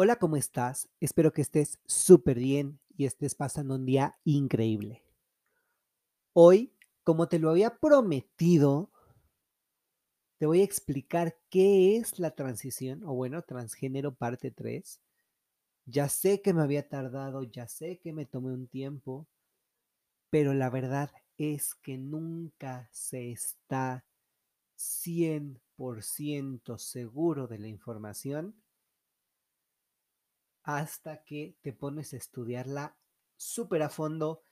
Hola, ¿cómo estás? Espero que estés súper bien y estés pasando un día increíble. Hoy, como te lo había prometido, te voy a explicar qué es la transición, o bueno, transgénero parte 3. Ya sé que me había tardado, ya sé que me tomé un tiempo, pero la verdad es que nunca se está 100% seguro de la información hasta que te pones a estudiarla súper a fondo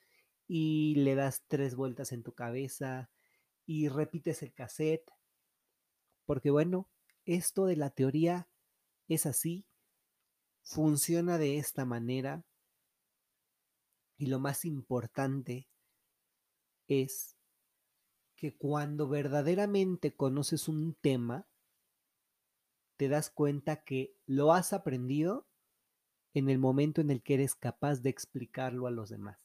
y le das tres vueltas en tu cabeza y repites el cassette. Porque bueno, esto de la teoría es así, funciona de esta manera y lo más importante es que cuando verdaderamente conoces un tema, te das cuenta que lo has aprendido en el momento en el que eres capaz de explicarlo a los demás.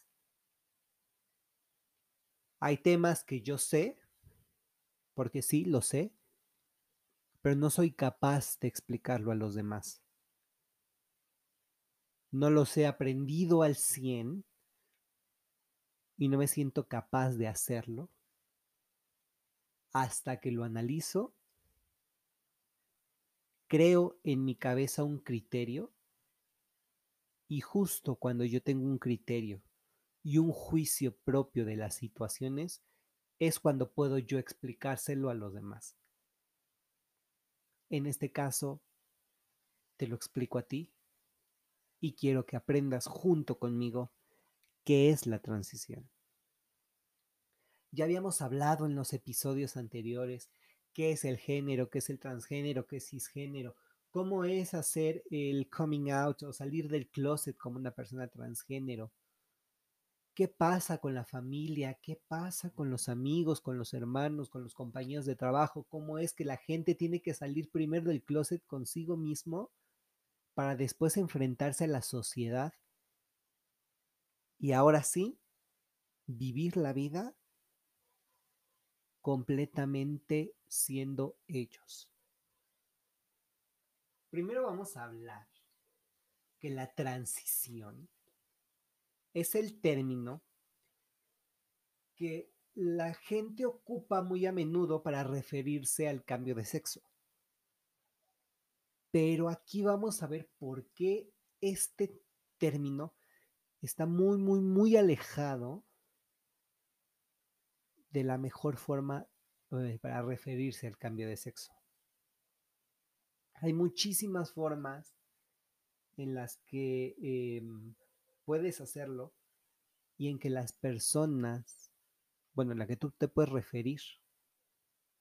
Hay temas que yo sé, porque sí, lo sé, pero no soy capaz de explicarlo a los demás. No los he aprendido al 100 y no me siento capaz de hacerlo hasta que lo analizo, creo en mi cabeza un criterio y justo cuando yo tengo un criterio y un juicio propio de las situaciones, es cuando puedo yo explicárselo a los demás. En este caso, te lo explico a ti y quiero que aprendas junto conmigo qué es la transición. Ya habíamos hablado en los episodios anteriores qué es el género, qué es el transgénero, qué es cisgénero, cómo es hacer el coming out o salir del closet como una persona transgénero. ¿Qué pasa con la familia? ¿Qué pasa con los amigos, con los hermanos, con los compañeros de trabajo? ¿Cómo es que la gente tiene que salir primero del closet consigo mismo para después enfrentarse a la sociedad? Y ahora sí, vivir la vida completamente siendo ellos. Primero vamos a hablar que la transición es el término que la gente ocupa muy a menudo para referirse al cambio de sexo. Pero aquí vamos a ver por qué este término está muy, muy, muy alejado de la mejor forma eh, para referirse al cambio de sexo. Hay muchísimas formas en las que em, puedes hacerlo y en que las personas, bueno, en la que tú te puedes referir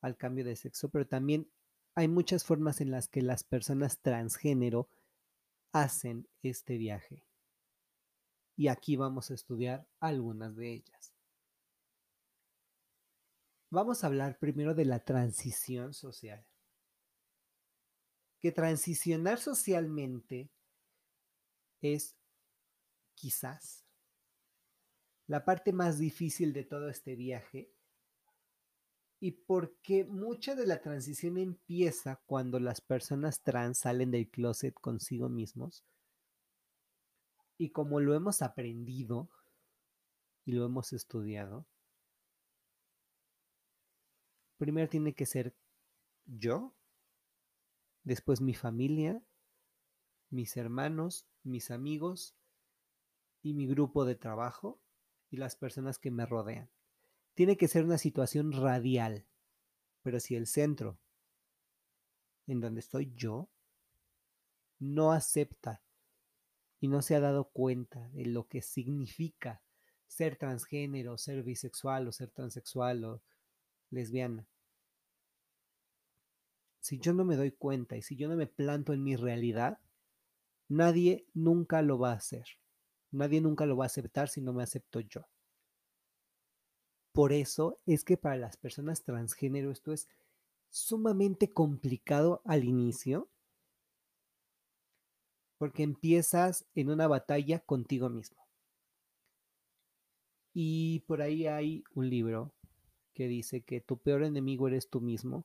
al cambio de sexo, pero también hay muchas formas en las que las personas transgénero hacen este viaje. Y aquí vamos a estudiar algunas de ellas. Vamos a hablar primero de la transición social que transicionar socialmente es quizás la parte más difícil de todo este viaje y porque mucha de la transición empieza cuando las personas trans salen del closet consigo mismos y como lo hemos aprendido y lo hemos estudiado, primero tiene que ser yo después mi familia, mis hermanos, mis amigos y mi grupo de trabajo y las personas que me rodean. Tiene que ser una situación radial, pero si el centro en donde estoy yo no acepta y no se ha dado cuenta de lo que significa ser transgénero, ser bisexual o ser transexual o lesbiana, si yo no me doy cuenta y si yo no me planto en mi realidad, nadie nunca lo va a hacer. Nadie nunca lo va a aceptar si no me acepto yo. Por eso es que para las personas transgénero esto es sumamente complicado al inicio, porque empiezas en una batalla contigo mismo. Y por ahí hay un libro que dice que tu peor enemigo eres tú mismo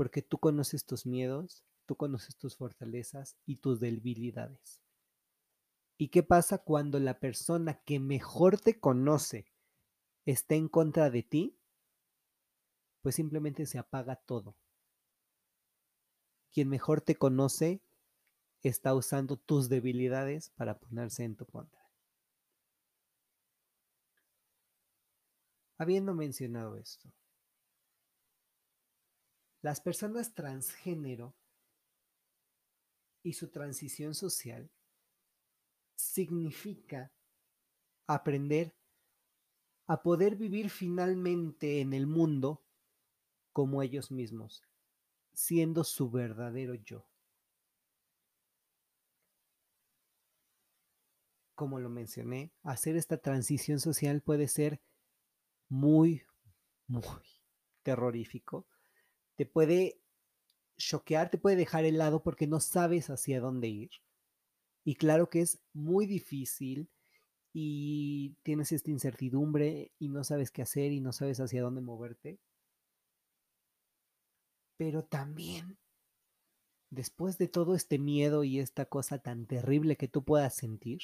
porque tú conoces tus miedos, tú conoces tus fortalezas y tus debilidades. ¿Y qué pasa cuando la persona que mejor te conoce está en contra de ti? Pues simplemente se apaga todo. Quien mejor te conoce está usando tus debilidades para ponerse en tu contra. Habiendo mencionado esto, las personas transgénero y su transición social significa aprender a poder vivir finalmente en el mundo como ellos mismos, siendo su verdadero yo. Como lo mencioné, hacer esta transición social puede ser muy, muy terrorífico. Te puede choquear, te puede dejar helado porque no sabes hacia dónde ir. Y claro que es muy difícil y tienes esta incertidumbre y no sabes qué hacer y no sabes hacia dónde moverte. Pero también, después de todo este miedo y esta cosa tan terrible que tú puedas sentir,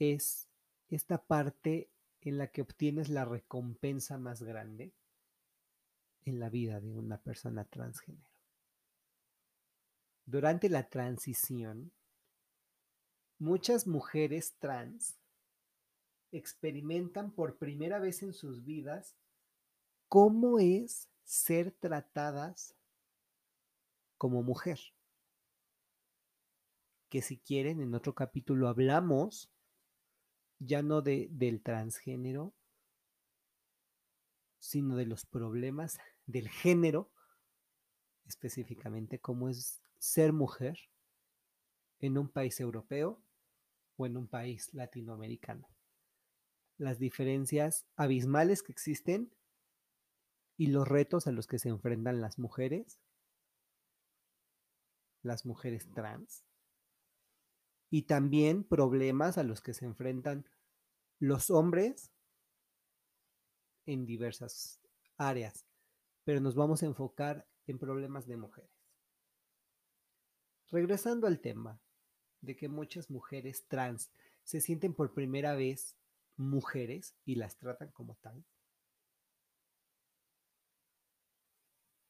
es esta parte en la que obtienes la recompensa más grande en la vida de una persona transgénero. Durante la transición, muchas mujeres trans experimentan por primera vez en sus vidas cómo es ser tratadas como mujer. Que si quieren, en otro capítulo hablamos ya no de, del transgénero, sino de los problemas del género, específicamente cómo es ser mujer en un país europeo o en un país latinoamericano. Las diferencias abismales que existen y los retos a los que se enfrentan las mujeres, las mujeres trans, y también problemas a los que se enfrentan los hombres en diversas áreas, pero nos vamos a enfocar en problemas de mujeres. Regresando al tema de que muchas mujeres trans se sienten por primera vez mujeres y las tratan como tal.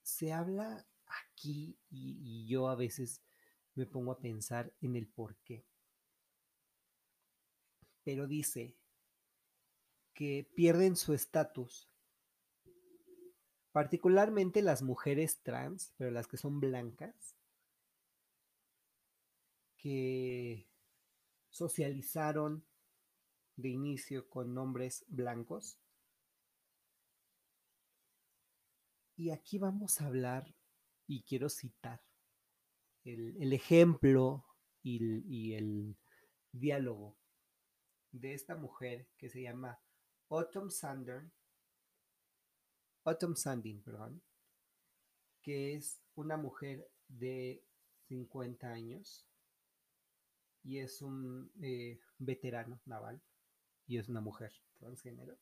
Se habla aquí y, yo a veces me pongo a pensar en el por qué. Pero dice que pierden su estatus, particularmente las mujeres trans, pero las que son blancas, que socializaron de inicio con nombres blancos. Y aquí vamos a hablar, y quiero citar, el, ejemplo y, y el diálogo de esta mujer que se llama Autumn Sander, Autumn Sandin, perdón, que es una mujer de 50 años y es un eh, veterano naval y es una mujer transgénero.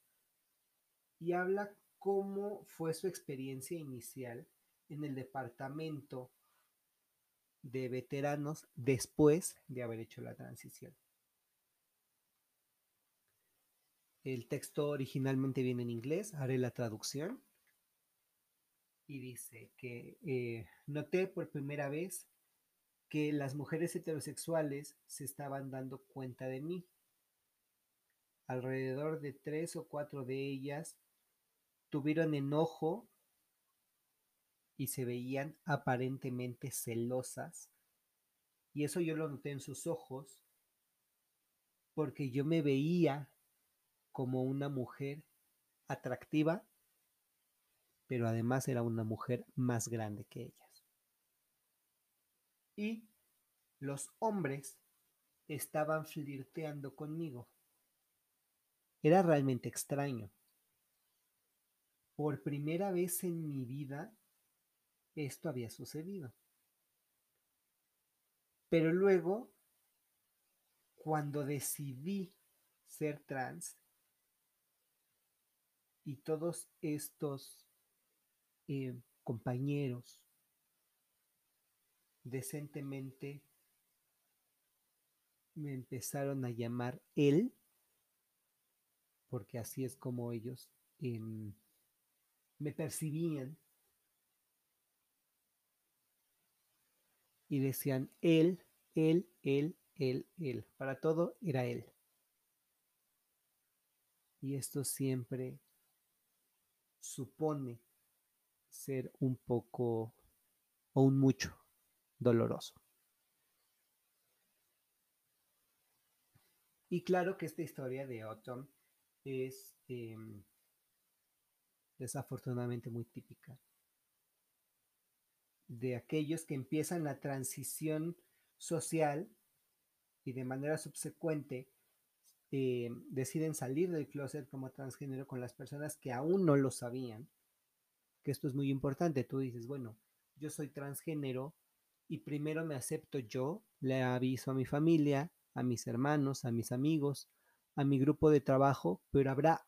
Y habla cómo fue su experiencia inicial en el departamento de veteranos después de haber hecho la transición. El texto originalmente viene en inglés, haré la traducción. Y dice que eh, noté por primera vez que las mujeres heterosexuales se estaban dando cuenta de mí. Alrededor de tres o cuatro de ellas tuvieron enojo y se veían aparentemente celosas. Y eso yo lo noté en sus ojos porque yo me veía como una mujer atractiva, pero además era una mujer más grande que ellas y los hombres estaban flirteando conmigo. Era realmente extraño. Por primera vez en mi vida esto había sucedido. Pero luego, cuando decidí ser trans y todos estos eh, compañeros decentemente me empezaron a llamar él, porque así es como ellos em, me percibían. Y decían él, él, él, él, él. Para todo era él. Y esto siempre supone ser un poco o un mucho doloroso. Y claro que esta historia de Autumn es em, desafortunadamente muy típica de aquellos que empiezan la transición social y de manera subsecuente em, deciden salir del closet como transgénero con las personas que aún no lo sabían, que esto es muy importante. Tú dices, bueno, yo soy transgénero y primero me acepto yo, le aviso a mi familia, a mis hermanos, a mis amigos, a mi grupo de trabajo, pero habrá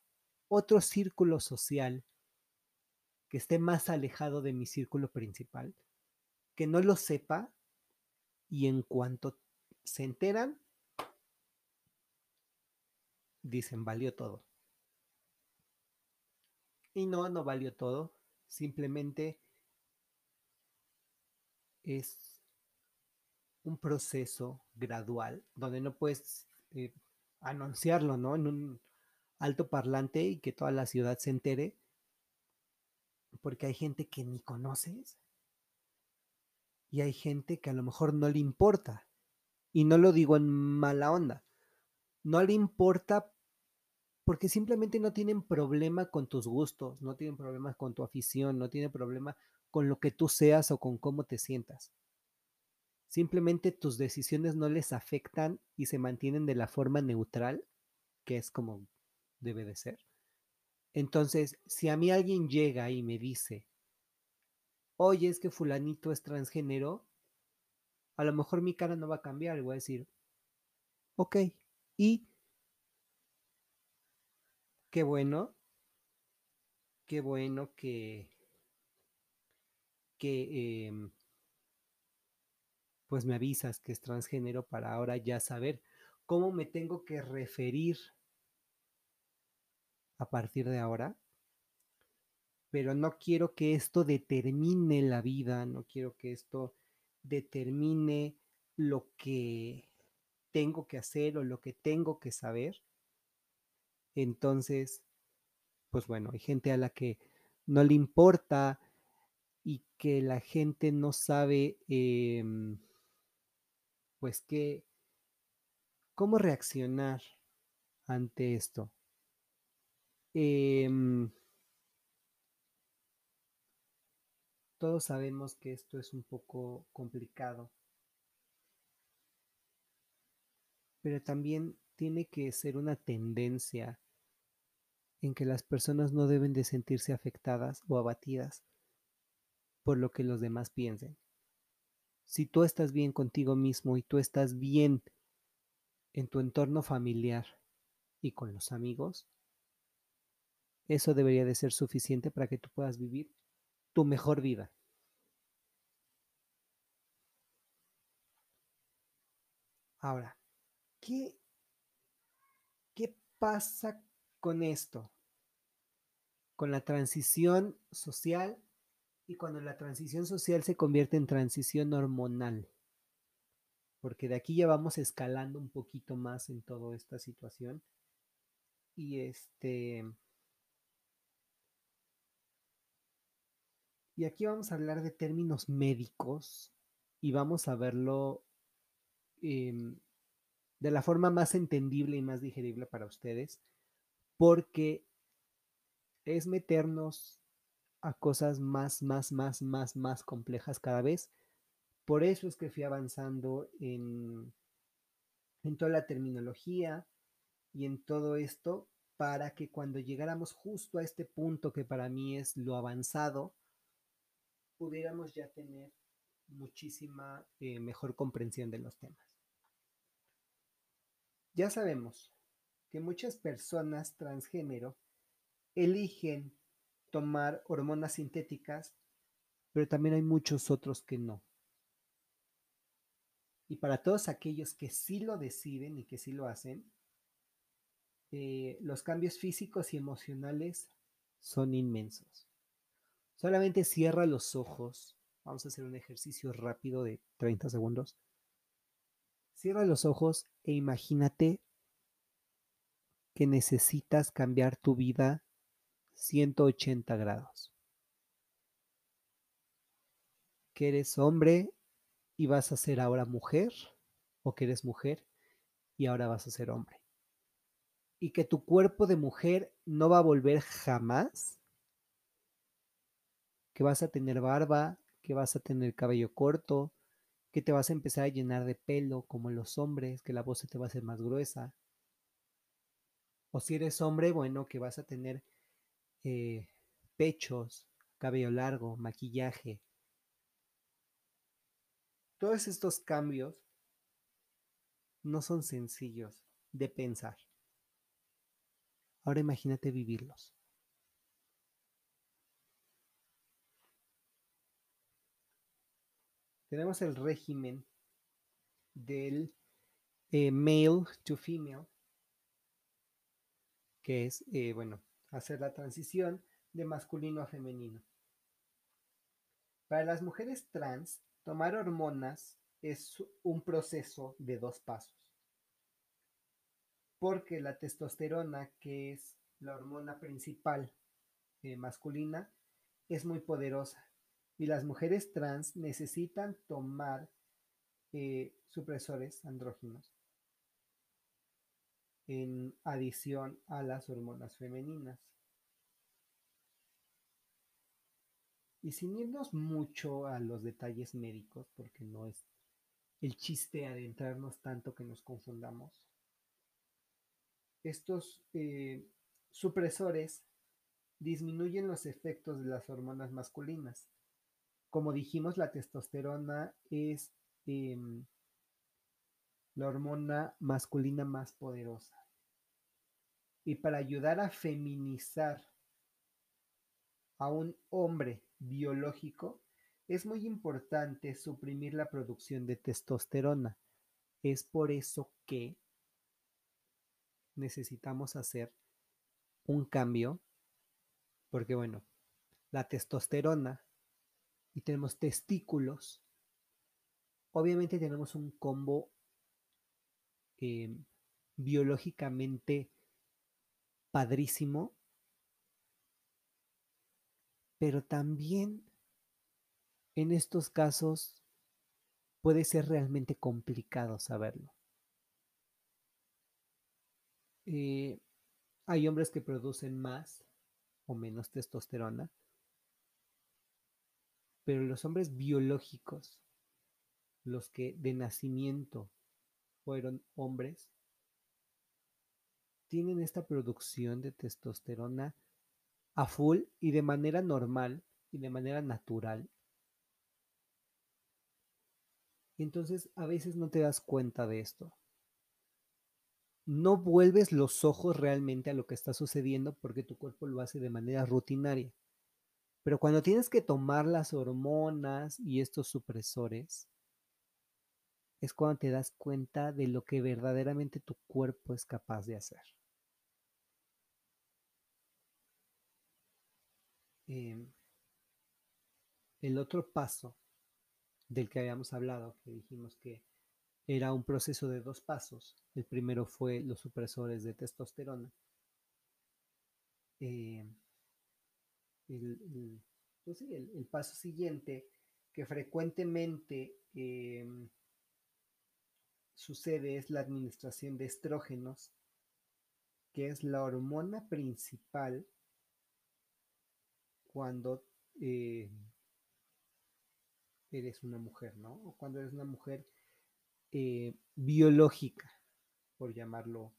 otro círculo social que esté más alejado de mi círculo principal, que no lo sepa y en cuanto se enteran, dicen, valió todo. Y no, no valió todo, simplemente es un proceso gradual donde no puedes eh, anunciarlo, ¿no? En un alto parlante y que toda la ciudad se entere, porque hay gente que ni conoces y hay gente que a lo mejor no le importa. Y no lo digo en mala onda. No le importa porque simplemente no tienen problema con tus gustos, no tienen problema con tu afición, no tienen problema con lo que tú seas o con cómo te sientas. Simplemente tus decisiones no les afectan y se mantienen de la forma neutral, que es como debe de ser. Entonces, si a mí alguien llega y me dice, oye, es que fulanito es transgénero, a lo mejor mi cara no va a cambiar y voy a decir, ok, y qué bueno, qué bueno que, que em, pues me avisas que es transgénero para ahora ya saber cómo me tengo que referir a partir de ahora. Pero no quiero que esto determine la vida, no quiero que esto determine lo que tengo que hacer o lo que tengo que saber. Entonces, pues bueno, hay gente a la que no le importa y que la gente no sabe em, pues que, ¿cómo reaccionar ante esto? Em, todos sabemos que esto es un poco complicado, pero también tiene que ser una tendencia en que las personas no deben de sentirse afectadas o abatidas por lo que los demás piensen si tú estás bien contigo mismo y tú estás bien en tu entorno familiar y con los amigos, eso debería de ser suficiente para que tú puedas vivir tu mejor vida. Ahora, ¿qué, pasa con esto? Con la transición social y cuando la transición social se convierte en transición hormonal. Porque de aquí ya vamos escalando un poquito más en toda esta situación. Y este. Y aquí vamos a hablar de términos médicos y vamos a verlo em, de la forma más entendible y más digerible para ustedes, porque es meternos a cosas más, más, más, más, más complejas cada vez. Por eso es que fui avanzando en, en toda la terminología y en todo esto para que cuando llegáramos justo a este punto que para mí es lo avanzado, pudiéramos ya tener muchísima eh, mejor comprensión de los temas. Ya sabemos que muchas personas transgénero eligen tomar hormonas sintéticas pero también hay muchos otros que no. Y para todos aquellos que sí lo deciden y que sí lo hacen, eh, los cambios físicos y emocionales son inmensos. Solamente cierra los ojos. Vamos a hacer un ejercicio rápido de 30 segundos. Cierra los ojos e imagínate que necesitas cambiar tu vida 180 grados. Que eres hombre y vas a ser ahora mujer, o que eres mujer y ahora vas a ser hombre. Y que tu cuerpo de mujer no va a volver jamás, que vas a tener barba, que vas a tener cabello corto, que te vas a empezar a llenar de pelo como los hombres, que la voz se te va a hacer más gruesa. O si eres hombre, bueno, que vas a tener eh, pechos, cabello largo, maquillaje. Todos estos cambios no son sencillos de pensar. Ahora imagínate vivirlos. Tenemos el régimen del eh, male to female, que es, eh, bueno, hacer la transición de masculino a femenino. Para las mujeres trans, tomar hormonas es un proceso de dos pasos. Porque la testosterona, que es la hormona principal eh, masculina, es muy poderosa. Y las mujeres trans necesitan tomar eh, supresores andróginos en adición a las hormonas femeninas. Y sin irnos mucho a los detalles médicos, porque no es el chiste adentrarnos tanto que nos confundamos, estos eh, supresores disminuyen los efectos de las hormonas masculinas. Como dijimos, la testosterona es em, la hormona masculina más poderosa. Y para ayudar a feminizar a un hombre biológico, es muy importante suprimir la producción de testosterona. Es por eso que necesitamos hacer un cambio, porque bueno, la testosterona y tenemos testículos, obviamente tenemos un combo eh, biológicamente padrísimo, pero también en estos casos puede ser realmente complicado saberlo. Eh, hay hombres que producen más o menos testosterona, pero los hombres biológicos, los que de nacimiento fueron hombres, tienen esta producción de testosterona a full y de manera normal y de manera natural. Entonces a veces no te das cuenta de esto. No vuelves los ojos realmente a lo que está sucediendo porque tu cuerpo lo hace de manera rutinaria. Pero cuando tienes que tomar las hormonas y estos supresores, es cuando te das cuenta de lo que verdaderamente tu cuerpo es capaz de hacer. Em, el otro paso del que habíamos hablado, que dijimos que era un proceso de dos pasos. El primero fue los supresores de testosterona. Pues el, paso siguiente, que frecuentemente em, sucede, es la administración de estrógenos, que es la hormona principal cuando eh, eres una mujer, ¿no? O cuando eres una mujer eh, biológica, por llamarlo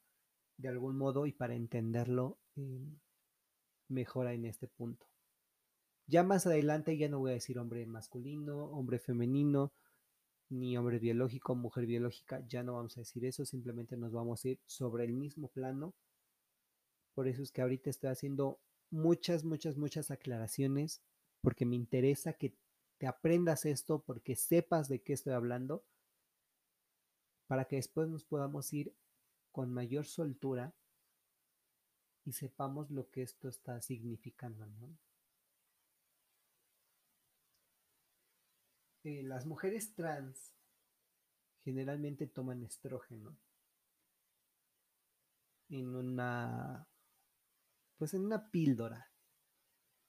de algún modo, y para entenderlo eh, mejor en este punto. Ya más adelante ya no voy a decir hombre masculino, hombre femenino, ni hombre biológico, mujer biológica, ya no vamos a decir eso, simplemente nos vamos a ir sobre el mismo plano. Por eso es que ahorita estoy haciendo muchas, muchas, muchas aclaraciones porque me interesa que te aprendas esto, porque sepas de qué estoy hablando, para que después nos podamos ir con mayor soltura y sepamos lo que esto está significando. ¿no? Eh, las mujeres trans generalmente toman estrógeno en una pues en una píldora.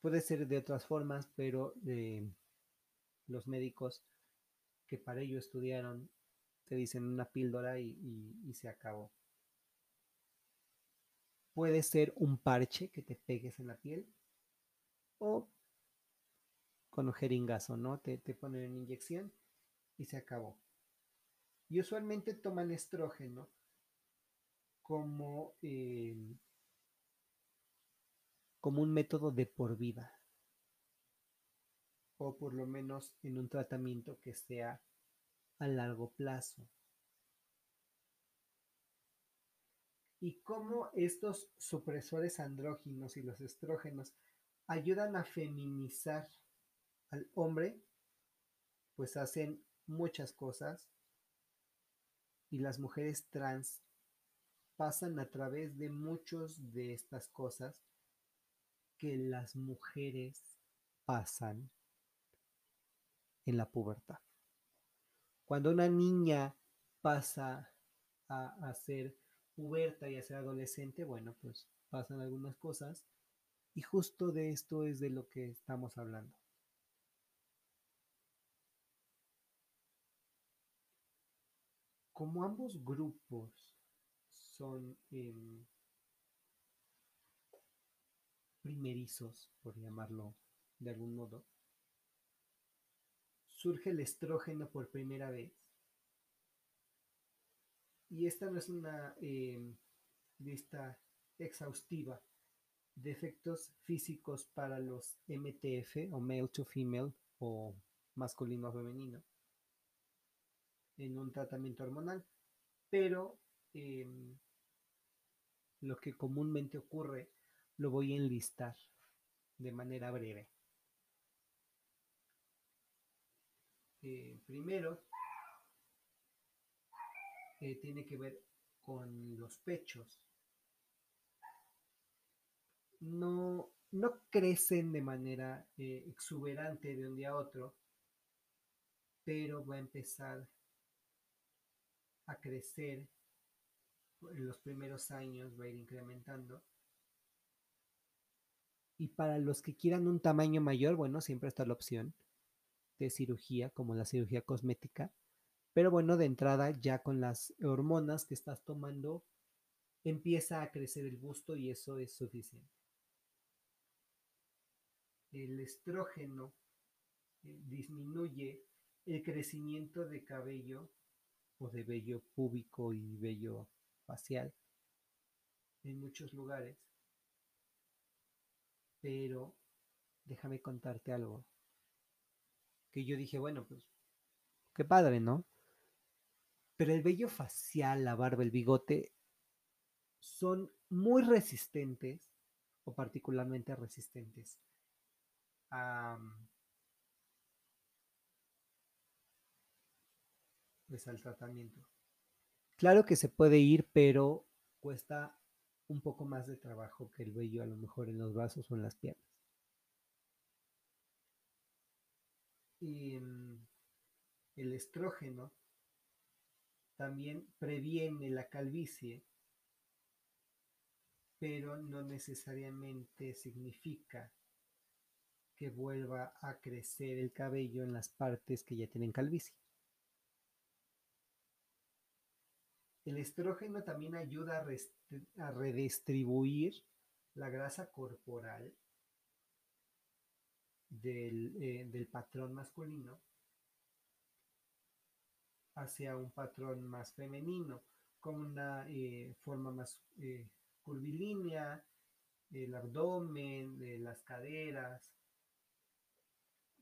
Puede ser de otras formas pero los médicos que para ello estudiaron te dicen una píldora y, y se acabó. Puede ser un parche que te pegues en la piel o con jeringazo, ¿no? Te, te ponen una inyección y se acabó. Y usualmente toman estrógeno como, eh, como un método de por vida. O por lo menos en un tratamiento que sea a largo plazo. Y cómo estos supresores andróginos y los estrógenos ayudan a feminizar al hombre, pues hacen muchas cosas y las mujeres trans pasan a través de muchos de estas cosas que las mujeres pasan en la pubertad. Cuando una niña pasa a, a ser puberta y a ser adolescente, bueno, pues pasan algunas cosas y justo de esto es de lo que estamos hablando. Como ambos grupos son em, primerizos, por llamarlo de algún modo, surge el estrógeno por primera vez. Y esta no es una em, lista exhaustiva de efectos físicos para los MTF o male to female o masculino a femenino en un tratamiento hormonal, pero em, lo que comúnmente ocurre lo voy a enlistar de manera breve. Eh, primero, eh, tiene que ver con los pechos. No, no crecen de manera eh, exuberante de un día a otro, pero va a empezar a crecer en los primeros años, va a ir incrementando. Y para los que quieran un tamaño mayor, bueno, siempre está la opción de cirugía, como la cirugía cosmética. Pero bueno, de entrada, ya con las hormonas que estás tomando, empieza a crecer el busto y eso es suficiente. El estrógeno eh, disminuye el crecimiento de cabello o de vello púbico y vello facial en muchos lugares. Pero déjame contarte algo. Que yo dije, bueno, pues qué padre, ¿no? Pero el vello facial, la barba, el bigote son muy resistentes o particularmente resistentes a, pues, al tratamiento. Claro que se puede ir, pero cuesta un poco más de trabajo que el vello a lo mejor en los brazos o en las piernas. Y mm, el estrógeno también previene la calvicie, pero no necesariamente significa que vuelva a crecer el cabello en las partes que ya tienen calvicie. El estrógeno también ayuda a, redistribuir la grasa corporal eh, del, patrón masculino hacia un patrón más femenino, con una eh, forma más eh, curvilínea, el abdomen, las caderas,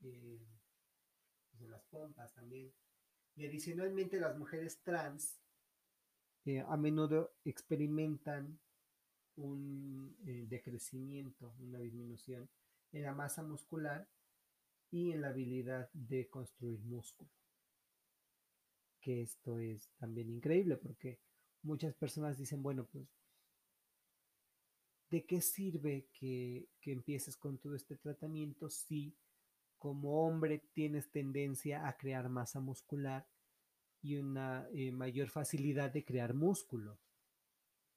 de las pompas también. Y adicionalmente las mujeres trans a menudo experimentan un eh, decrecimiento, una disminución en la masa muscular y en la habilidad de construir músculo. Que esto es también increíble porque muchas personas dicen, bueno, pues, ¿de qué sirve que, que empieces con todo este tratamiento si como hombre tienes tendencia a crear masa muscular y una eh, mayor facilidad de crear músculo?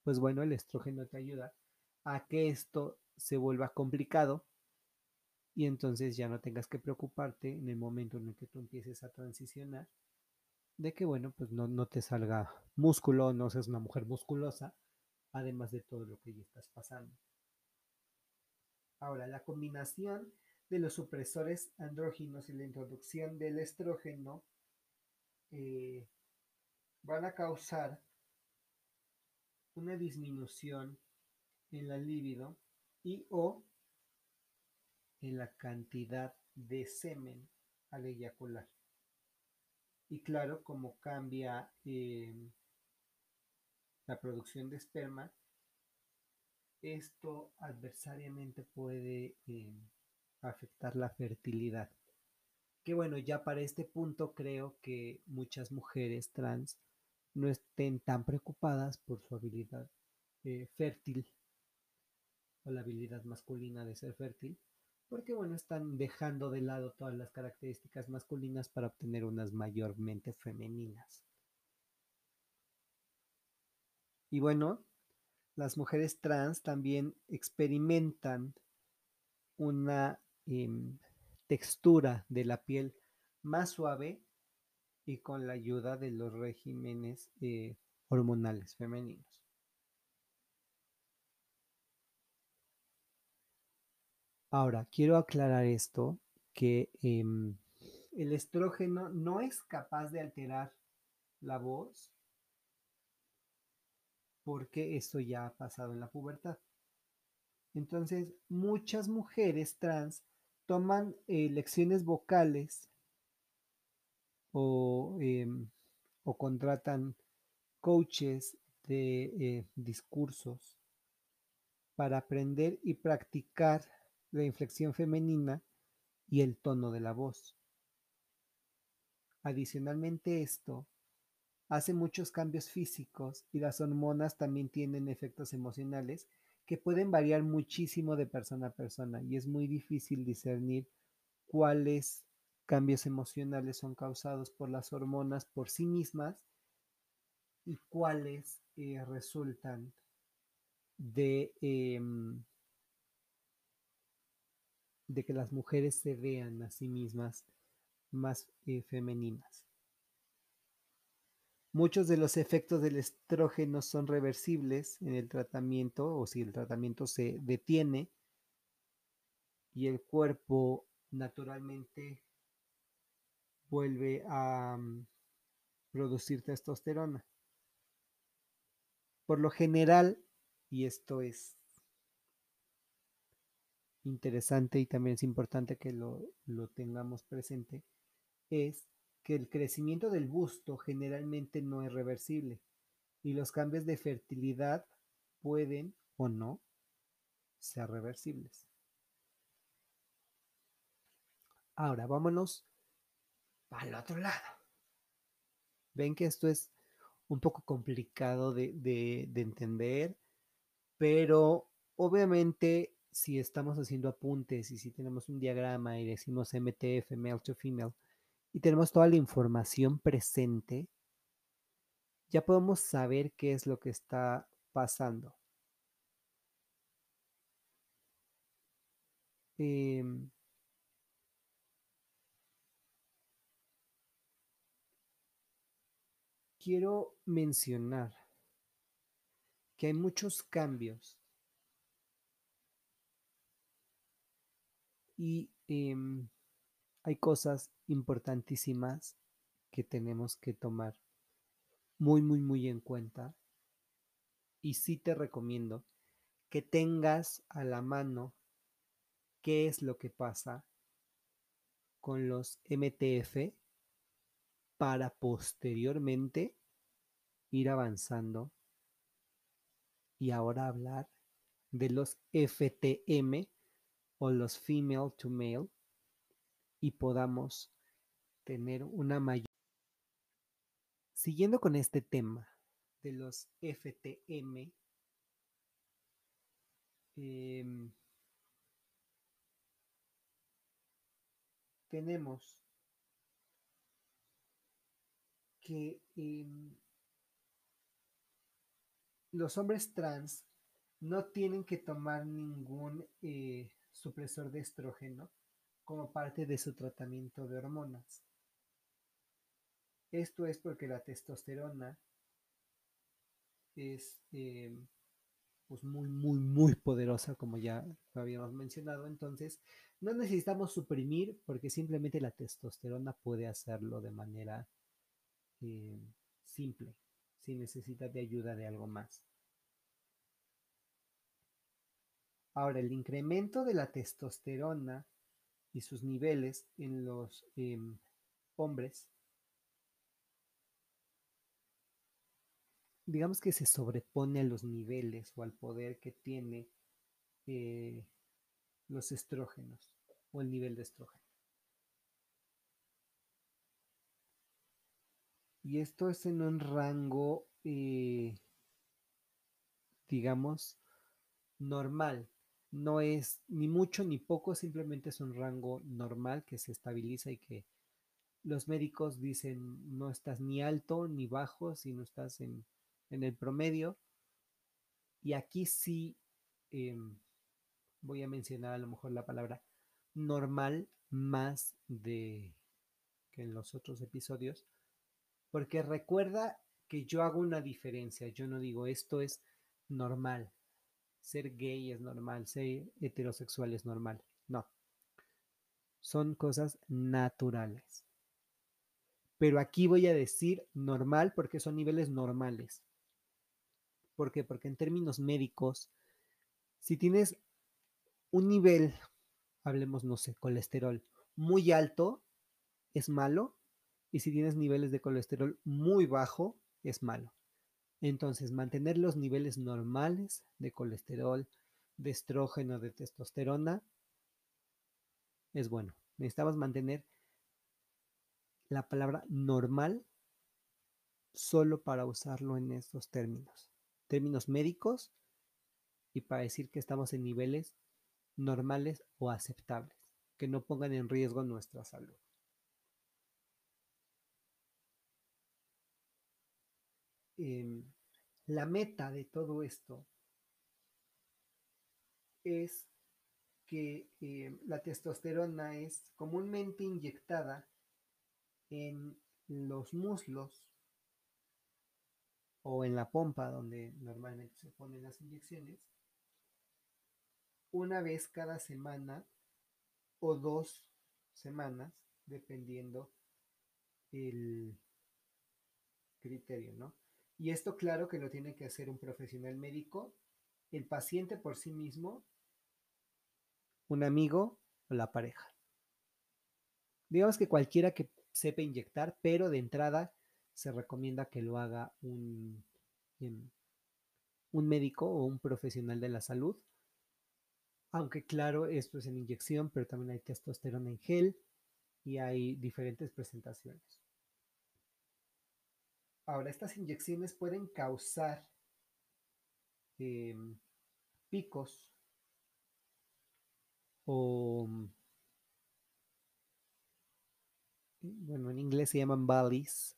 Pues bueno, el estrógeno te ayuda a que esto se vuelva complicado y entonces ya no tengas que preocuparte en el momento en el que tú empieces a transicionar de que, bueno, pues no, no te salga músculo, no seas una mujer musculosa, además de todo lo que ya estás pasando. Ahora, la combinación de los supresores andróginos y la introducción del estrógeno eh, van a causar una disminución en la libido y o en la cantidad de semen al eyacular. Y claro, como cambia eh, la producción de esperma, esto adversariamente puede eh, afectar la fertilidad. Que bueno, ya para este punto creo que muchas mujeres trans no estén tan preocupadas por su habilidad eh, fértil o la habilidad masculina de ser fértil, porque bueno, están dejando de lado todas las características masculinas para obtener unas mayormente femeninas. Y bueno, las mujeres trans también experimentan una em, textura de la piel más suave y con la ayuda de los regímenes eh, hormonales femeninos. Ahora, quiero aclarar esto, que em, el estrógeno no es capaz de alterar la voz porque esto ya ha pasado en la pubertad. Entonces, muchas mujeres trans toman eh, lecciones vocales o, em, contratan coaches de eh, discursos para aprender y practicar la inflexión femenina y el tono de la voz. Adicionalmente esto hace muchos cambios físicos y las hormonas también tienen efectos emocionales que pueden variar muchísimo de persona a persona y es muy difícil discernir cuáles cambios emocionales son causados por las hormonas por sí mismas y cuáles eh, resultan de em, de que las mujeres se vean a sí mismas más eh, femeninas. Muchos de los efectos del estrógeno son reversibles en el tratamiento o si el tratamiento se detiene y el cuerpo naturalmente vuelve a mm, producir testosterona. Por lo general, y esto es interesante y también es importante que lo, tengamos presente, es que el crecimiento del busto generalmente no es reversible y los cambios de fertilidad pueden o no ser reversibles. Ahora vámonos al otro lado. Ven que esto es un poco complicado de, de entender, pero obviamente si estamos haciendo apuntes y si tenemos un diagrama y decimos MTF, male to female, y tenemos toda la información presente, ya podemos saber qué es lo que está pasando. Em, quiero mencionar que hay muchos cambios Y em, hay cosas importantísimas que tenemos que tomar muy, muy, muy en cuenta. Y sí te recomiendo que tengas a la mano qué es lo que pasa con los MTF para posteriormente ir avanzando y ahora hablar de los FTM o los female to male y podamos tener una mayor... Siguiendo con este tema de los FTM, eh, tenemos que eh, los hombres trans no tienen que tomar ningún eh, supresor de estrógeno como parte de su tratamiento de hormonas. Esto es porque la testosterona es eh, pues muy, muy, muy poderosa, como ya lo habíamos mencionado. Entonces, no necesitamos suprimir porque simplemente la testosterona puede hacerlo de manera eh, simple, sin necesidad de ayuda de algo más. Ahora, el incremento de la testosterona y sus niveles en los em, hombres, digamos que se sobrepone a los niveles o al poder que tiene eh, los estrógenos o el nivel de estrógeno. Y esto es en un rango, eh, digamos, normal. No es ni mucho ni poco, simplemente es un rango normal que se estabiliza y que los médicos dicen no estás ni alto ni bajo, sino estás en, el promedio. Y aquí sí em, voy a mencionar a lo mejor la palabra normal más de que en los otros episodios, porque recuerda que yo hago una diferencia, yo no digo esto es normal, ser gay es normal, ser heterosexual es normal, no, son cosas naturales. Pero aquí voy a decir normal porque son niveles normales. ¿Por qué? Porque en términos médicos, si tienes un nivel, hablemos, no sé, colesterol muy alto, es malo. Y si tienes niveles de colesterol muy bajo, es malo. Entonces, mantener los niveles normales de colesterol, de estrógeno, de testosterona, es bueno. Necesitamos mantener la palabra normal solo para usarlo en estos términos. Términos médicos y para decir que estamos en niveles normales o aceptables, que no pongan en riesgo nuestra salud. Em, la meta de todo esto es que em, la testosterona es comúnmente inyectada en los muslos o en la pompa donde normalmente se ponen las inyecciones una vez cada semana o dos semanas, dependiendo el criterio, ¿no? Y esto claro que lo tiene que hacer un profesional médico, el paciente por sí mismo, un amigo o la pareja. Digamos que cualquiera que sepa inyectar, pero de entrada se recomienda que lo haga un, em, un médico o un profesional de la salud aunque claro, esto es en inyección, pero también hay testosterona en gel y hay diferentes presentaciones. Ahora, estas inyecciones pueden causar em, picos o, bueno, en inglés se llaman valleys,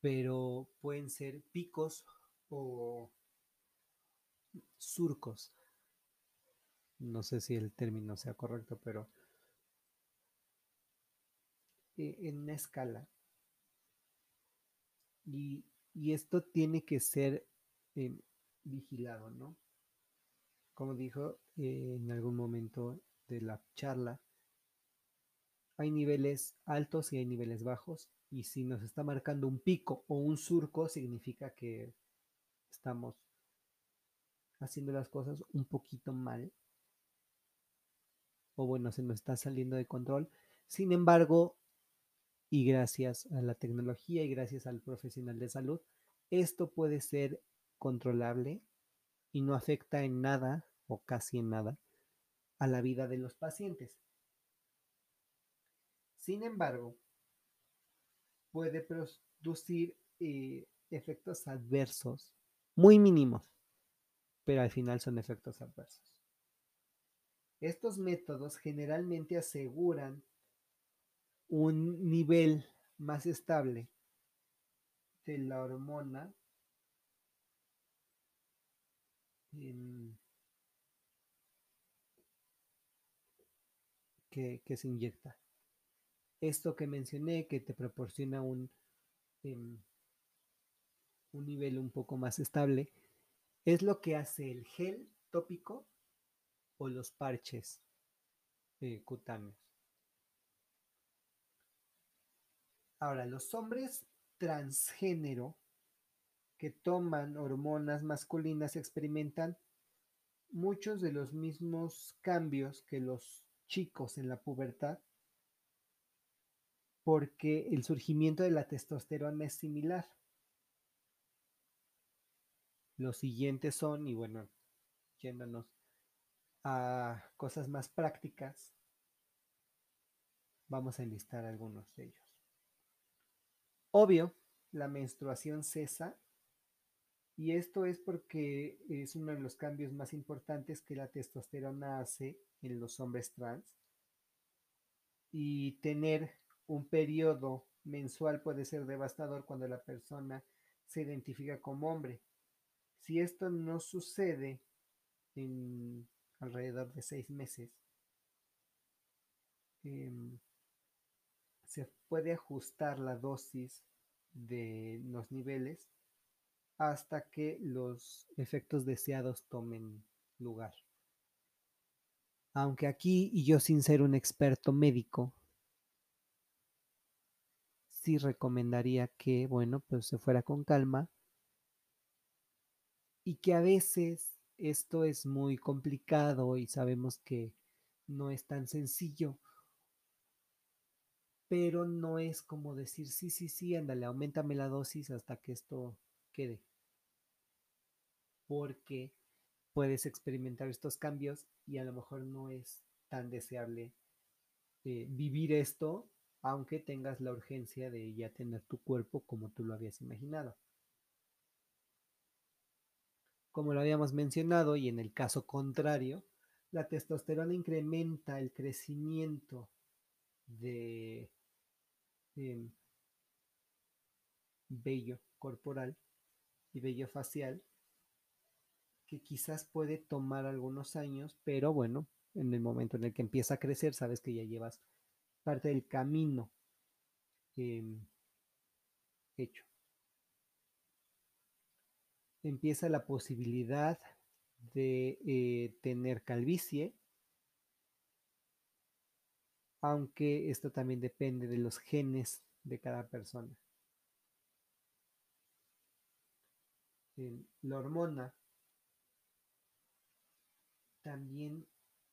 pero pueden ser picos o surcos no sé si el término sea correcto, pero eh, en una escala. Y, esto tiene que ser eh, vigilado, ¿no? Como dijo eh, en algún momento de la charla, hay niveles altos y hay niveles bajos, y si nos está marcando un pico o un surco, significa que estamos haciendo las cosas un poquito mal o bueno, se nos está saliendo de control. Sin embargo, y gracias a la tecnología y gracias al profesional de salud, esto puede ser controlable y no afecta en nada o casi en nada a la vida de los pacientes. Sin embargo, puede producir eh, efectos adversos muy mínimos, pero al final son efectos adversos. Estos métodos generalmente aseguran un nivel más estable de la hormona que, se inyecta. Esto que mencioné, que te proporciona un, em, un nivel un poco más estable, es lo que hace el gel tópico o los parches eh, cutáneos. Ahora, los hombres transgénero que toman hormonas masculinas experimentan muchos de los mismos cambios que los chicos en la pubertad porque el surgimiento de la testosterona es similar. Los siguientes son, y bueno, yéndonos a cosas más prácticas, vamos a enlistar algunos de ellos. Obvio, la menstruación cesa y esto es porque es uno de los cambios más importantes que la testosterona hace en los hombres trans. Y tener un periodo mensual puede ser devastador cuando la persona se identifica como hombre. Si esto no sucede en alrededor de seis meses, em, puede ajustar la dosis de los niveles hasta que los efectos deseados tomen lugar. Aunque aquí, y yo sin ser un experto médico, sí recomendaría que, bueno, pues se fuera con calma y que a veces esto es muy complicado y sabemos que no es tan sencillo, pero no es como decir, sí, sí, sí, ándale, aumentame la dosis hasta que esto quede. Porque puedes experimentar estos cambios y a lo mejor no es tan deseable eh, vivir esto, aunque tengas la urgencia de ya tener tu cuerpo como tú lo habías imaginado. Como lo habíamos mencionado, y en el caso contrario, la testosterona incrementa el crecimiento de em, vello corporal y vello facial, que quizás puede tomar algunos años, pero bueno, en el momento en el que empieza a crecer, sabes que ya llevas parte del camino em, hecho. Empieza la posibilidad de eh, tener calvicie, aunque esto también depende de los genes de cada persona. la hormona también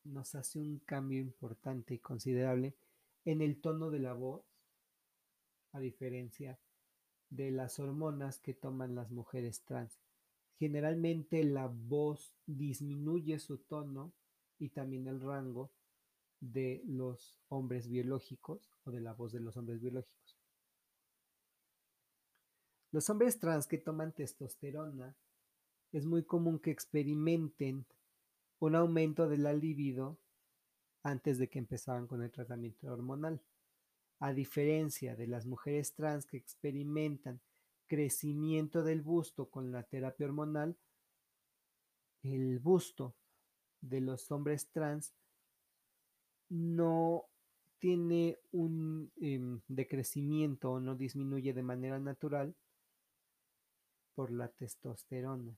nos hace un cambio importante y considerable en el tono de la voz, a diferencia de las hormonas que toman las mujeres trans. Generalmente la voz disminuye su tono y también el rango de los hombres biológicos o de la voz de los hombres biológicos. Los hombres trans que toman testosterona es muy común que experimenten un aumento de la libido antes de que empezaban con el tratamiento hormonal. A diferencia de las mujeres trans que experimentan crecimiento del busto con la terapia hormonal, el busto de los hombres trans no tiene un em, decrecimiento o no disminuye de manera natural por la testosterona.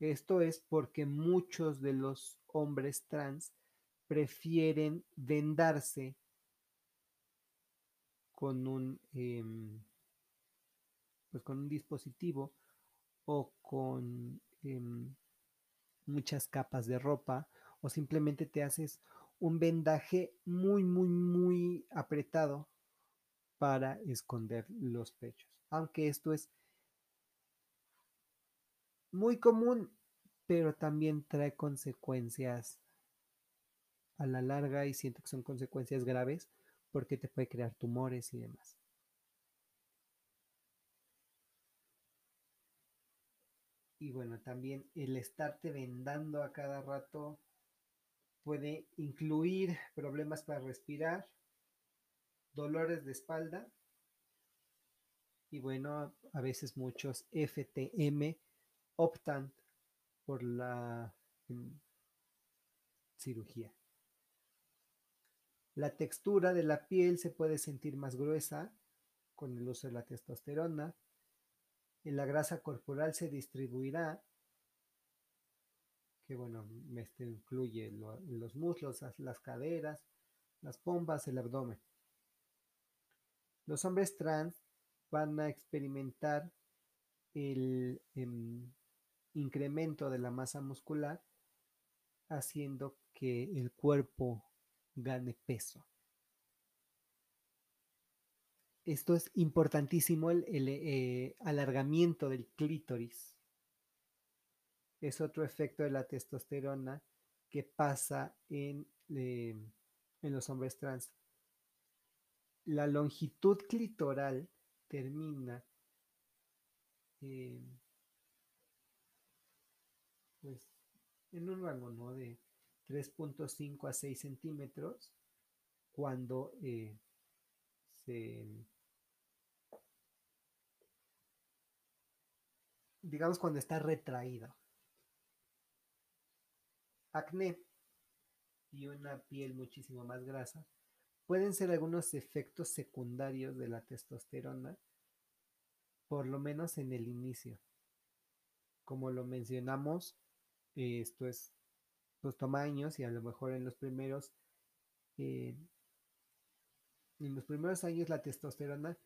Esto es porque muchos de los hombres trans prefieren vendarse con un, em, pues con un dispositivo o con em, muchas capas de ropa o simplemente te haces un vendaje muy, muy, muy apretado para esconder los pechos. Aunque esto es muy común, pero también trae consecuencias a la larga y siento que son consecuencias graves porque te puede crear tumores y demás. Y bueno, también el estarte vendando a cada rato puede incluir problemas para respirar, dolores de espalda y bueno, a veces muchos FTM optan por la mm, cirugía. La textura de la piel se puede sentir más gruesa con el uso de la testosterona. Y la grasa corporal se distribuirá, que bueno, este incluye los muslos, las caderas, las pompas, el abdomen. Los hombres trans van a experimentar el em, incremento de la masa muscular, haciendo que el cuerpo gane peso. Esto es importantísimo, el, eh, alargamiento del clítoris. Es otro efecto de la testosterona que pasa en, em, en los hombres trans. La longitud clitoral termina pues en un rango ¿no? de 3.5 a 6 centímetros cuando eh, se digamos cuando está retraído acné y una piel muchísimo más grasa pueden ser algunos efectos secundarios de la testosterona por lo menos en el inicio como lo mencionamos esto es pues toma años y a lo mejor en los primeros eh, en los primeros años la testosterona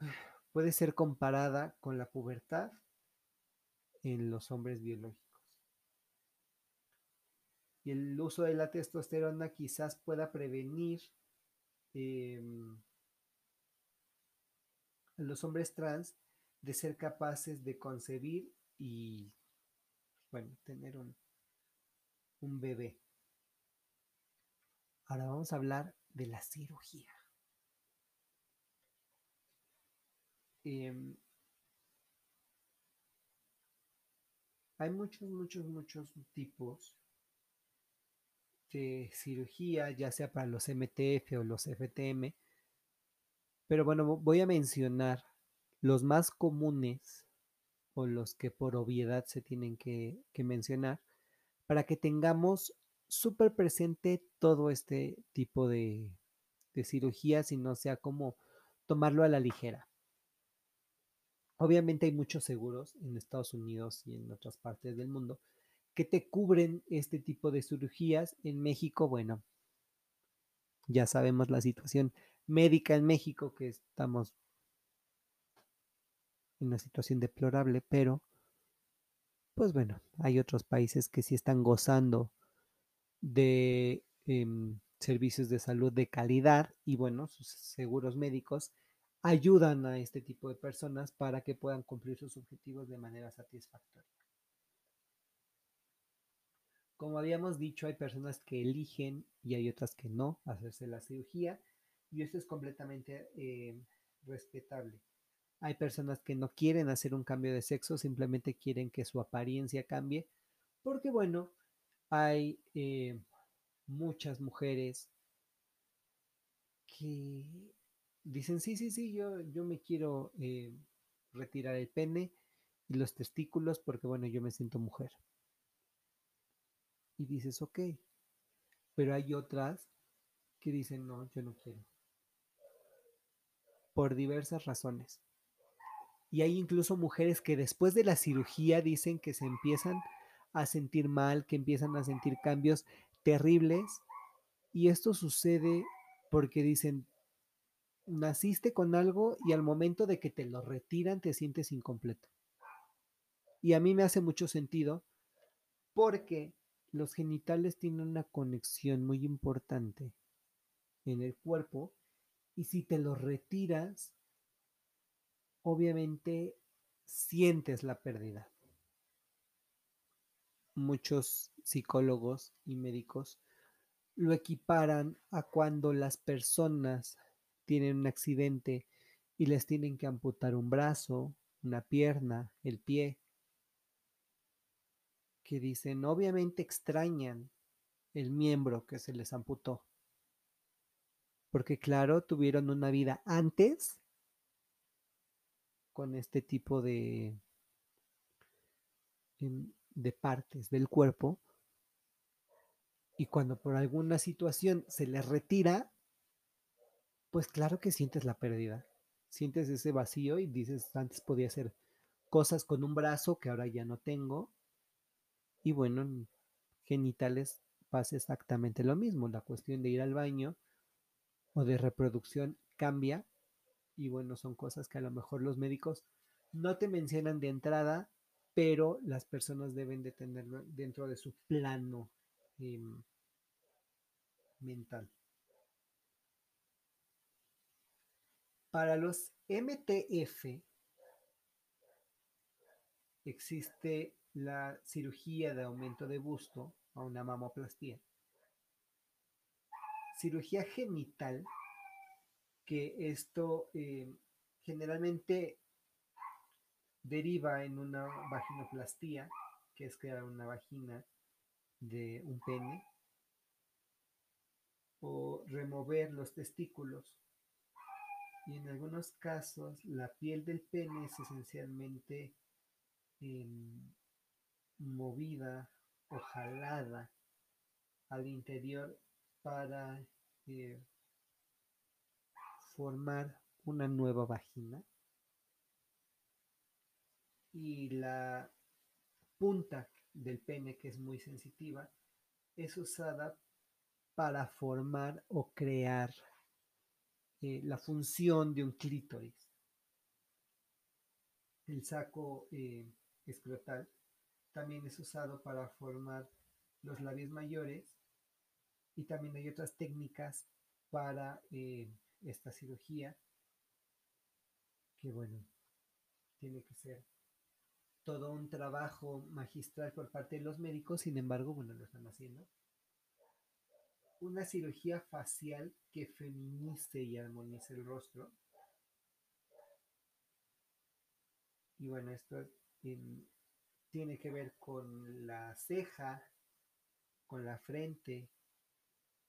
puede ser comparada con la pubertad en los hombres biológicos. Y el uso de la testosterona quizás pueda prevenir em, a los hombres trans de ser capaces de concebir y, bueno, tener un, un bebé. Ahora vamos a hablar de la cirugía. Em, hay muchos, muchos, muchos tipos de cirugía, ya sea para los MTF o los FTM. Pero bueno, voy a mencionar los más comunes o los que por obviedad se tienen que, que mencionar para que tengamos súper presente todo este tipo de, de cirugías y no sea como tomarlo a la ligera. Obviamente hay muchos seguros en Estados Unidos y en otras partes del mundo que te cubren este tipo de cirugías. En México, bueno, ya sabemos la situación médica en México, que estamos en una situación deplorable, pero pues bueno, hay otros países que sí están gozando de em, servicios de salud de calidad y bueno, sus seguros médicos ayudan a este tipo de personas para que puedan cumplir sus objetivos de manera satisfactoria. Como habíamos dicho, hay personas que eligen y hay otras que no hacerse la cirugía y esto es completamente eh, respetable. Hay personas que no quieren hacer un cambio de sexo, simplemente quieren que su apariencia cambie, porque bueno, hay eh, muchas mujeres que dicen, sí, sí, sí, yo, yo me quiero eh, retirar el pene y los testículos porque bueno, yo me siento mujer. Y dices, ok, pero hay otras que dicen, no, yo no quiero. Por diversas razones. Y hay incluso mujeres que después de la cirugía dicen que se empiezan a sentir mal, que empiezan a sentir cambios terribles. Y esto sucede porque dicen, naciste con algo y al momento de que te lo retiran te sientes incompleto. Y a mí me hace mucho sentido porque los genitales tienen una conexión muy importante en el cuerpo y si te los retiras, obviamente sientes la pérdida. Muchos psicólogos y médicos lo equiparan a cuando las personas tienen un accidente y les tienen que amputar un brazo, una pierna, el pie, que dicen, obviamente extrañan el miembro que se les amputó, porque claro, tuvieron una vida antes con este tipo de, de partes del cuerpo y cuando por alguna situación se les retira, pues claro que sientes la pérdida, sientes ese vacío y dices, antes podía hacer cosas con un brazo que ahora ya no tengo. Y bueno, en genitales pasa exactamente lo mismo, la cuestión de ir al baño o de reproducción cambia y bueno, son cosas que a lo mejor los médicos no te mencionan de entrada, pero las personas deben de tenerlo dentro de su plano eh, mental. Para los MTF existe la cirugía de aumento de busto a una mamoplastía. Cirugía genital, que esto eh, generalmente deriva en una vaginoplastía, que es crear una vagina de un pene, o remover los testículos. Y en algunos casos la piel del pene es esencialmente em, movida o jalada al interior para eh, formar una nueva vagina y la punta del pene que es muy sensitiva es usada para formar o crear eh, la función de un clítoris. El saco eh, escrotal también es usado para formar los labios mayores y también hay otras técnicas para eh, esta cirugía que bueno, tiene que ser todo un trabajo magistral por parte de los médicos, sin embargo, bueno, lo están haciendo una cirugía facial que feminice y armonice el rostro. Y bueno, esto tiene que ver con la ceja, con la frente,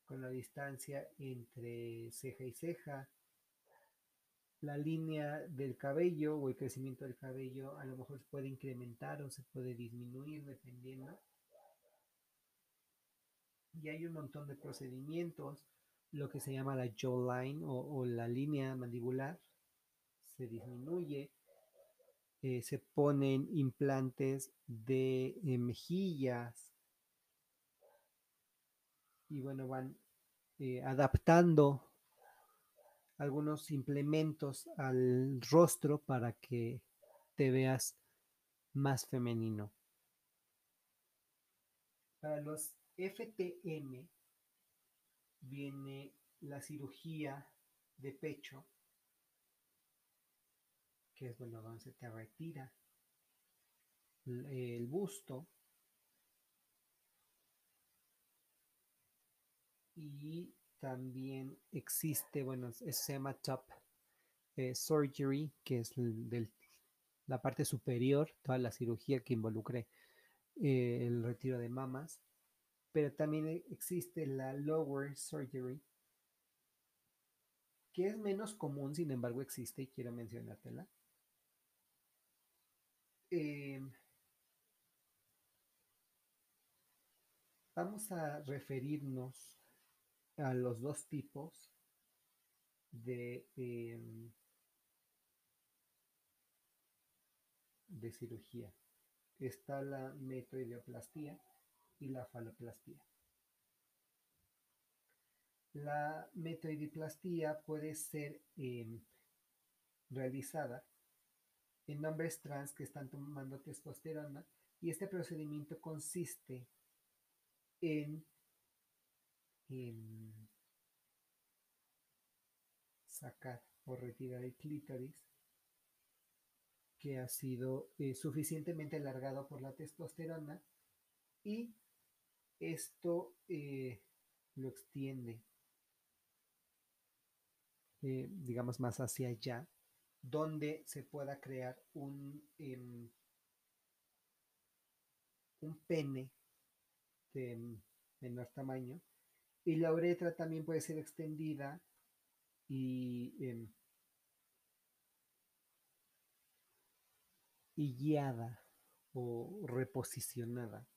con la distancia entre ceja y ceja, la línea del cabello o el crecimiento del cabello a lo mejor se puede incrementar o se puede disminuir dependiendo. Y hay un montón de procedimientos, lo que se llama la jawline o, o la línea mandibular se disminuye, eh, se ponen implantes de eh, mejillas y bueno, van eh, adaptando algunos implementos al rostro para que te veas más femenino. Para los FTM viene la cirugía de pecho, que es bueno donde se te retira el busto y también existe, bueno, se llama top eh, surgery, que es la parte superior, toda la cirugía que involucre eh, el retiro de mamas pero también e, existe la lower surgery, que es menos común, sin embargo existe y quiero mencionártela. Em, vamos a referirnos a los dos tipos de, em, de cirugía. Está la metoideoplastía y la faloplastía. La metoidiplastía puede ser em, realizada en hombres trans que están tomando testosterona y este procedimiento consiste en, sacar o retirar el clítoris que ha sido eh, suficientemente alargado por la testosterona y esto eh, lo extiende, eh, digamos, más hacia allá, donde se pueda crear un, em, un pene de menor tamaño. Y la uretra también puede ser extendida y, em, guiada o reposicionada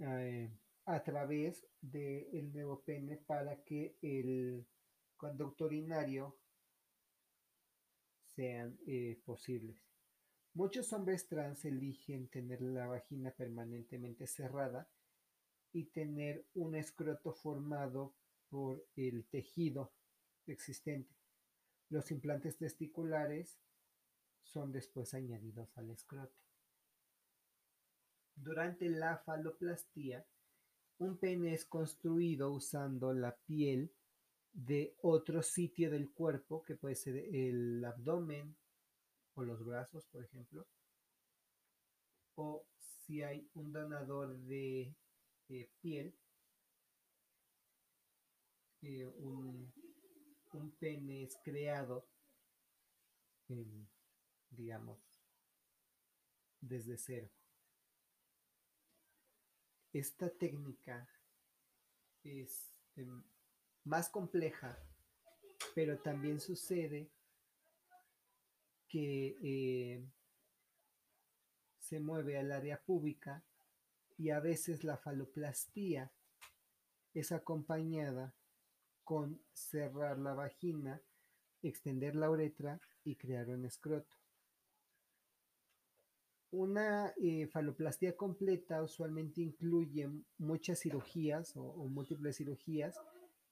eh, a través del nuevo pene para que el conducto urinario sean eh, posibles. Muchos hombres trans eligen tener la vagina permanentemente cerrada y tener un escroto formado por el tejido existente. Los implantes testiculares son después añadidos al escroto. Durante la faloplastía, un pene es construido usando la piel de otro sitio del cuerpo, que puede ser el abdomen o los brazos, por ejemplo. O si hay un donador de eh, piel, eh, un, pene es creado, digamos, desde cero. Esta técnica es em, más compleja, pero también sucede que eh, se mueve al área pública y a veces la faloplastía es acompañada con cerrar la vagina, extender la uretra y crear un escroto. Una eh, faloplastía completa usualmente incluye muchas cirugías o, múltiples cirugías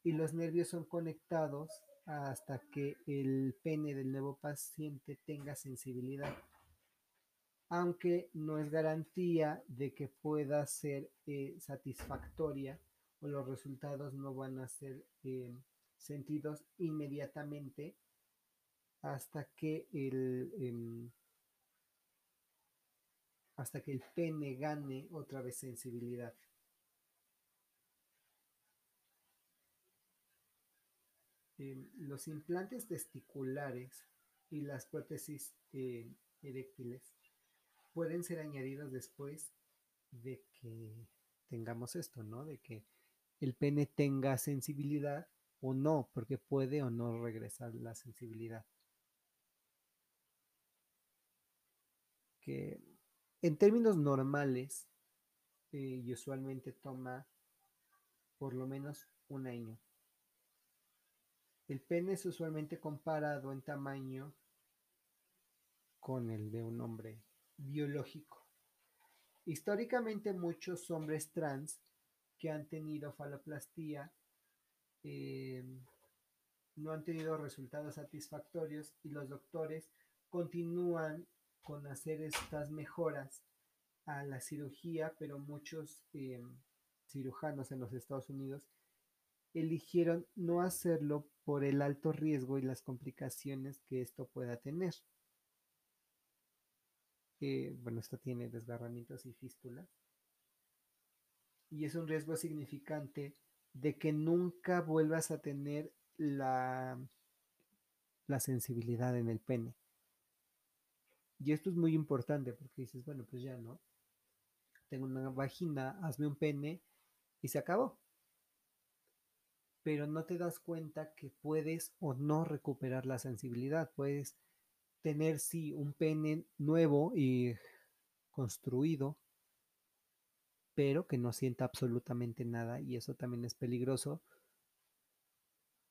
y los nervios son conectados hasta que el pene del nuevo paciente tenga sensibilidad. Aunque no es garantía de que pueda ser eh, satisfactoria o los resultados no van a ser eh, sentidos inmediatamente hasta que el em, hasta que el pene gane otra vez sensibilidad. Em, los implantes testiculares y las prótesis eh, eréctiles pueden ser añadidos después de que tengamos esto, ¿no? De que el pene tenga sensibilidad o no, porque puede o no regresar la sensibilidad. Que en términos normales, eh, y usualmente toma por lo menos un año. El pene es usualmente comparado en tamaño con el de un hombre biológico. Históricamente muchos hombres trans que han tenido faloplastía eh, no han tenido resultados satisfactorios y los doctores continúan con hacer estas mejoras a la cirugía, pero muchos eh, cirujanos en los Estados Unidos eligieron no hacerlo por el alto riesgo y las complicaciones que esto pueda tener. Eh, bueno, esto tiene desgarramientos y fístulas. Y es un riesgo significante de que nunca vuelvas a tener la, la sensibilidad en el pene. Y esto es muy importante porque dices, bueno, pues ya no. Tengo una vagina, hazme un pene y se acabó. Pero no te das cuenta que puedes o no recuperar la sensibilidad. Puedes tener, sí, un pene nuevo y construido, pero que no sienta absolutamente nada y eso también es peligroso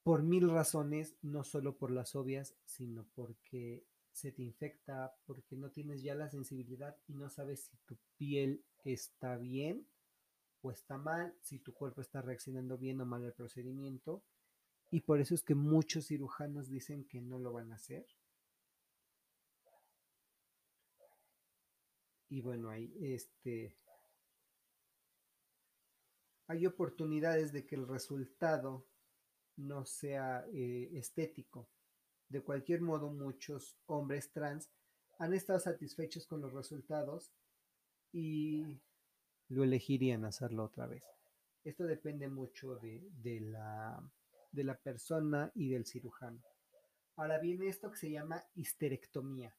por mil razones, no solo por las obvias, sino porque se te infecta porque no tienes ya la sensibilidad y no sabes si tu piel está bien o está mal, si tu cuerpo está reaccionando bien o mal al procedimiento. Y por eso es que muchos cirujanos dicen que no lo van a hacer. Y bueno, hay este hay oportunidades de que el resultado no sea eh, estético. De cualquier modo, muchos hombres trans han estado satisfechos con los resultados y lo elegirían hacerlo otra vez. Esto depende mucho de, de, la, de la persona y del cirujano. Ahora viene esto que se llama histerectomía.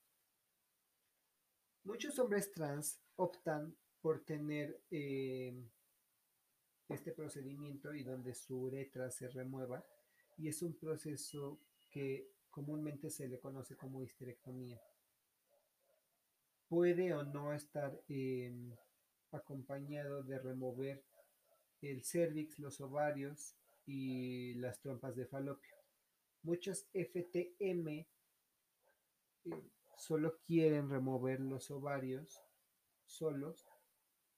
Muchos hombres trans optan por tener eh, este procedimiento y donde su uretra se remueva y es un proceso que comúnmente se le conoce como histerectomía. Puede o no estar eh, acompañado de remover el cervix, los ovarios y las trompas de falopio. Muchos FTM eh, solo quieren remover los ovarios solos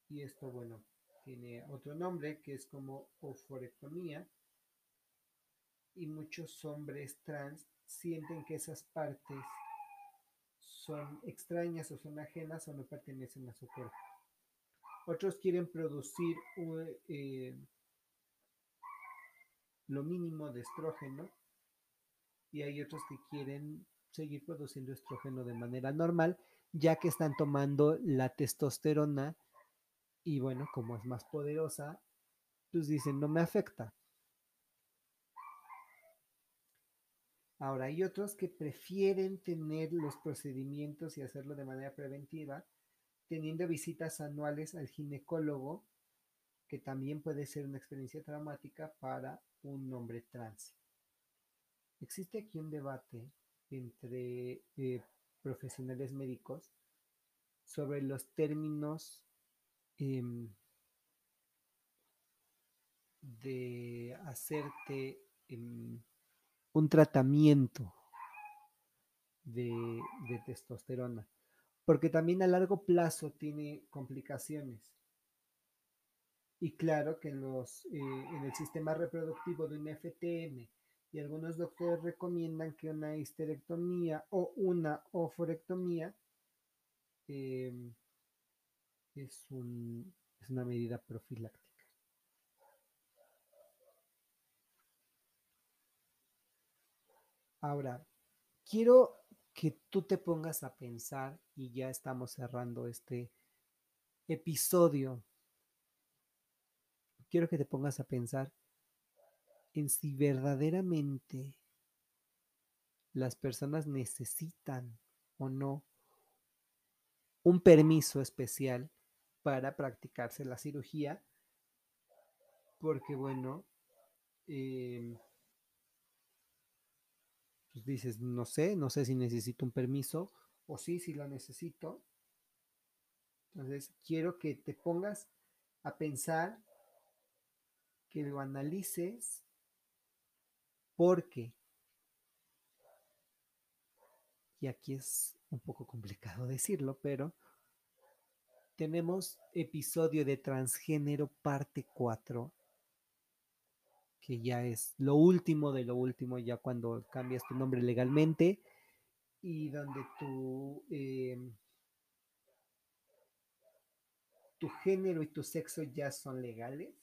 y esto, bueno, tiene otro nombre que es como oforectomía y muchos hombres trans sienten que esas partes son extrañas o son ajenas o no pertenecen a su cuerpo. Otros quieren producir eh, lo mínimo de estrógeno y hay otros que quieren seguir produciendo estrógeno de manera normal, ya que están tomando la testosterona y bueno, como es más poderosa, pues dicen, no me afecta. Ahora, hay otros que prefieren tener los procedimientos y hacerlo de manera preventiva, teniendo visitas anuales al ginecólogo, que también puede ser una experiencia traumática para un hombre trans. Existe aquí un debate entre eh, profesionales médicos sobre los términos em, de hacerte em, un tratamiento de, testosterona, porque también a largo plazo tiene complicaciones. Y claro que en, los, eh, en el sistema reproductivo de un FTM y algunos doctores recomiendan que una histerectomía o una oforectomía em, es, es una medida profiláctica. Ahora, quiero que tú te pongas a pensar, y ya estamos cerrando este episodio, quiero que te pongas a pensar en si verdaderamente las personas necesitan o no un permiso especial para practicarse la cirugía, porque bueno, em, pues dices, no sé, no sé si necesito un permiso o sí, si lo necesito. Entonces, quiero que te pongas a pensar, que lo analices porque, y aquí es un poco complicado decirlo, pero tenemos episodio de transgénero parte 4, que ya es lo último de lo último, ya cuando cambias tu nombre legalmente y donde tu, em, tu género y tu sexo ya son legales.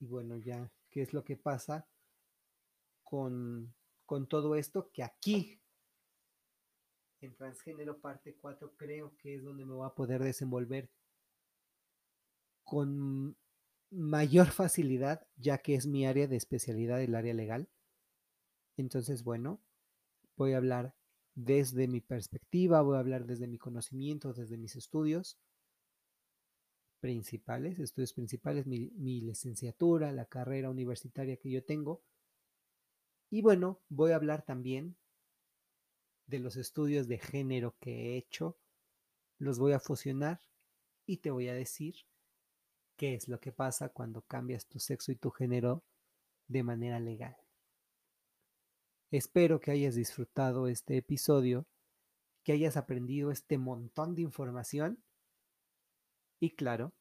Y bueno, ya, ¿qué es lo que pasa con, con todo esto? Que aquí, en Transgénero parte 4, creo que es donde me voy a poder desenvolver con mayor facilidad, ya que es mi área de especialidad, el área legal. Entonces, bueno, voy a hablar desde mi perspectiva, voy a hablar desde mi conocimiento, desde mis estudios principales, estudios principales, mi, licenciatura, la carrera universitaria que yo tengo. Y bueno, voy a hablar también de los estudios de género que he hecho. Los voy a fusionar y te voy a decir qué es lo que pasa cuando cambias tu sexo y tu género de manera legal. Espero que hayas disfrutado este episodio, que hayas aprendido este montón de información y claro,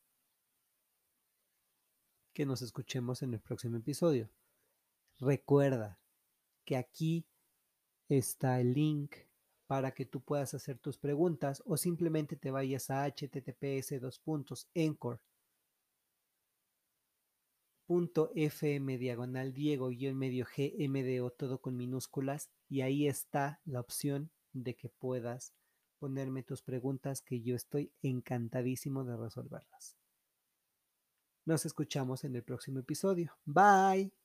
que nos escuchemos en el próximo episodio. Recuerda que aquí está el link para que tú puedas hacer tus preguntas o simplemente te vayas a https .fm diagonal Diego guion medio GMDO todo con minúsculas y ahí está la opción de que puedas ponerme tus preguntas que yo estoy encantadísimo de resolverlas. Nos escuchamos en el próximo episodio. Bye.